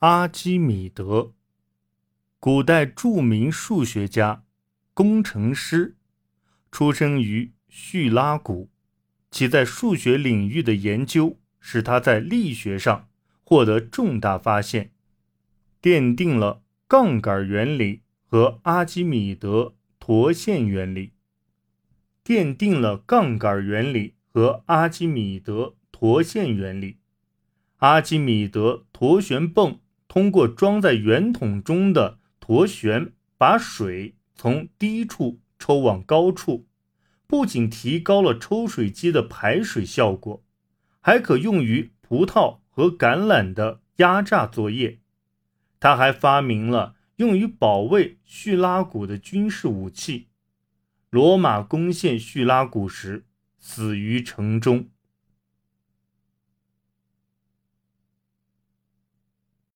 阿基米德，古代著名数学家、工程师，出生于叙拉古。其在数学领域的研究，使他在力学上获得重大发现，奠定了杠杆原理和阿基米德陀线原理。奠定了杠杆原理和阿基米德陀线原理。阿基米德螺旋泵。通过装在圆筒中的螺旋，把水从低处抽往高处，不仅提高了抽水机的排水效果，还可用于葡萄和橄榄的压榨作业。他还发明了用于保卫叙拉古的军事武器。罗马攻陷叙拉古时，死于城中。